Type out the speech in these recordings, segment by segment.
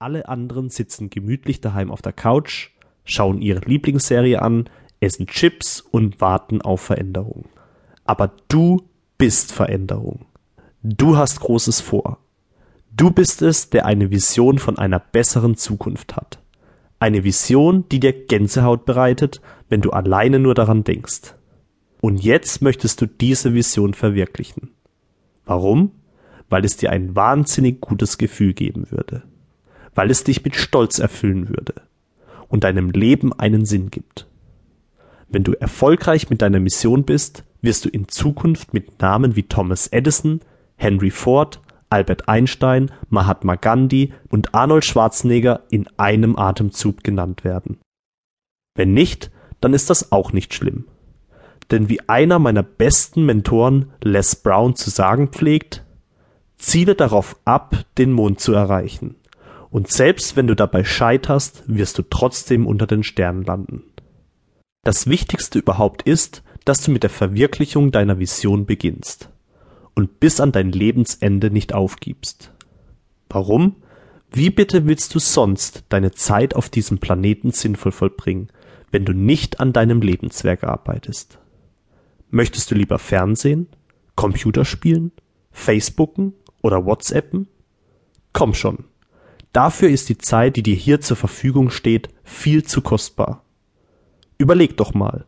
alle anderen sitzen gemütlich daheim auf der Couch, schauen ihre Lieblingsserie an, essen Chips und warten auf Veränderung. Aber du bist Veränderung. Du hast Großes vor. Du bist es, der eine Vision von einer besseren Zukunft hat. Eine Vision, die dir Gänsehaut bereitet, wenn du alleine nur daran denkst. Und jetzt möchtest du diese Vision verwirklichen. Warum? Weil es dir ein wahnsinnig gutes Gefühl geben würde. Weil es dich mit Stolz erfüllen würde und deinem Leben einen Sinn gibt. Wenn du erfolgreich mit deiner Mission bist, wirst du in Zukunft mit Namen wie Thomas Edison, Henry Ford, Albert Einstein, Mahatma Gandhi und Arnold Schwarzenegger in einem Atemzug genannt werden. Wenn nicht, dann ist das auch nicht schlimm. Denn wie einer meiner besten Mentoren Les Brown zu sagen pflegt, ziele darauf ab, den Mond zu erreichen. Und selbst wenn du dabei scheiterst, wirst du trotzdem unter den Sternen landen. Das Wichtigste überhaupt ist, dass du mit der Verwirklichung deiner Vision beginnst und bis an dein Lebensende nicht aufgibst. Warum? Wie bitte willst du sonst deine Zeit auf diesem Planeten sinnvoll vollbringen, wenn du nicht an deinem Lebenswerk arbeitest? Möchtest du lieber Fernsehen, Computerspielen, Facebooken oder WhatsAppen? Komm schon. Dafür ist die Zeit, die dir hier zur Verfügung steht, viel zu kostbar. Überleg doch mal.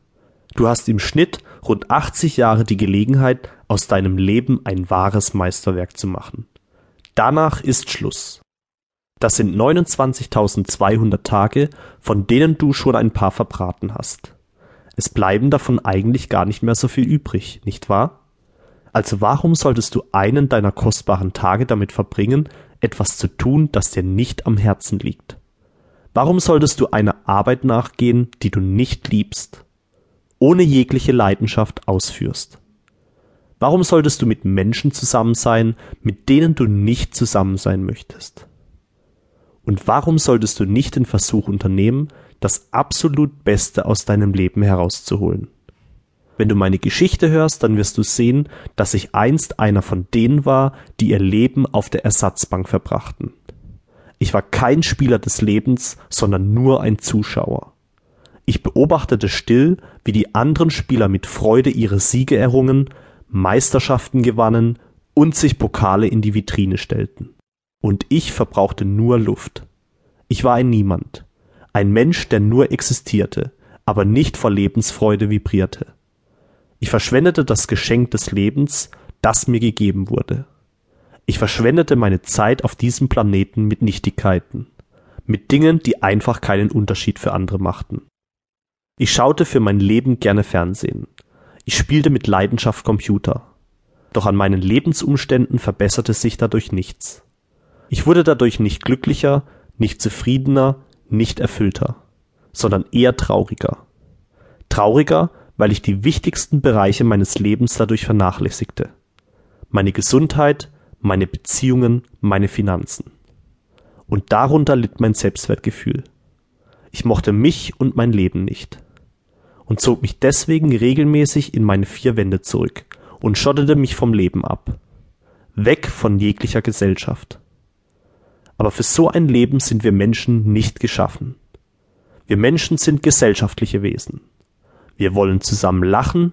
Du hast im Schnitt rund 80 Jahre die Gelegenheit, aus deinem Leben ein wahres Meisterwerk zu machen. Danach ist Schluss. Das sind 29.200 Tage, von denen du schon ein paar verbraten hast. Es bleiben davon eigentlich gar nicht mehr so viel übrig, nicht wahr? Also warum solltest du einen deiner kostbaren Tage damit verbringen, etwas zu tun, das dir nicht am Herzen liegt? Warum solltest du einer Arbeit nachgehen, die du nicht liebst, ohne jegliche Leidenschaft ausführst? Warum solltest du mit Menschen zusammen sein, mit denen du nicht zusammen sein möchtest? Und warum solltest du nicht den Versuch unternehmen, das absolut Beste aus deinem Leben herauszuholen? Wenn du meine Geschichte hörst, dann wirst du sehen, dass ich einst einer von denen war, die ihr Leben auf der Ersatzbank verbrachten. Ich war kein Spieler des Lebens, sondern nur ein Zuschauer. Ich beobachtete still, wie die anderen Spieler mit Freude ihre Siege errungen Meisterschaften gewannen und sich Pokale in die Vitrine stellten. Und ich verbrauchte nur Luft. Ich war ein Niemand, ein Mensch, der nur existierte, aber nicht vor Lebensfreude vibrierte. Ich verschwendete das Geschenk des Lebens, das mir gegeben wurde. Ich verschwendete meine Zeit auf diesem Planeten mit Nichtigkeiten, mit Dingen, die einfach keinen Unterschied für andere machten. Ich schaute für mein Leben gerne Fernsehen, ich spielte mit Leidenschaft Computer. Doch an meinen Lebensumständen verbesserte sich dadurch nichts. Ich wurde dadurch nicht glücklicher, nicht zufriedener, nicht erfüllter, sondern eher trauriger. Trauriger, weil ich die wichtigsten Bereiche meines Lebens dadurch vernachlässigte. Meine Gesundheit, meine Beziehungen, meine Finanzen. Und darunter litt mein Selbstwertgefühl. Ich mochte mich und mein Leben nicht und zog mich deswegen regelmäßig in meine vier Wände zurück und schottete mich vom Leben ab. Weg von jeglicher Gesellschaft. Aber für so ein Leben sind wir Menschen nicht geschaffen. Wir Menschen sind gesellschaftliche Wesen. Wir wollen zusammen lachen,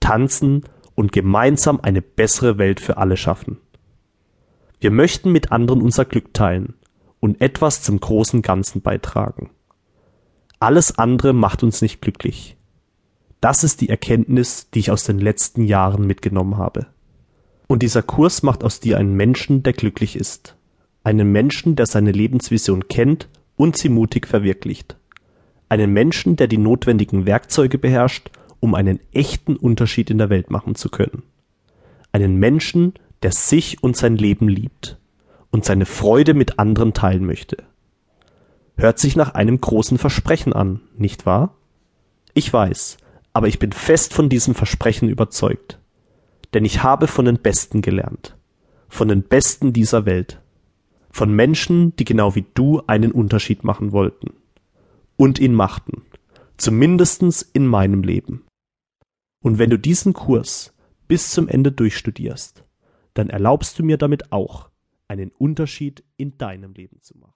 tanzen und gemeinsam eine bessere Welt für alle schaffen. Wir möchten mit anderen unser Glück teilen und etwas zum großen Ganzen beitragen. Alles andere macht uns nicht glücklich. Das ist die Erkenntnis, die ich aus den letzten Jahren mitgenommen habe. Und dieser Kurs macht aus dir einen Menschen, der glücklich ist. Einen Menschen, der seine Lebensvision kennt und sie mutig verwirklicht. Einen Menschen, der die notwendigen Werkzeuge beherrscht, um einen echten Unterschied in der Welt machen zu können. Einen Menschen, der sich und sein Leben liebt und seine Freude mit anderen teilen möchte. Hört sich nach einem großen Versprechen an, nicht wahr? Ich weiß, aber ich bin fest von diesem Versprechen überzeugt. Denn ich habe von den Besten gelernt. Von den Besten dieser Welt. Von Menschen, die genau wie du einen Unterschied machen wollten. Und ihn machten. Zumindestens in meinem Leben. Und wenn du diesen Kurs bis zum Ende durchstudierst, dann erlaubst du mir damit auch, einen Unterschied in deinem Leben zu machen.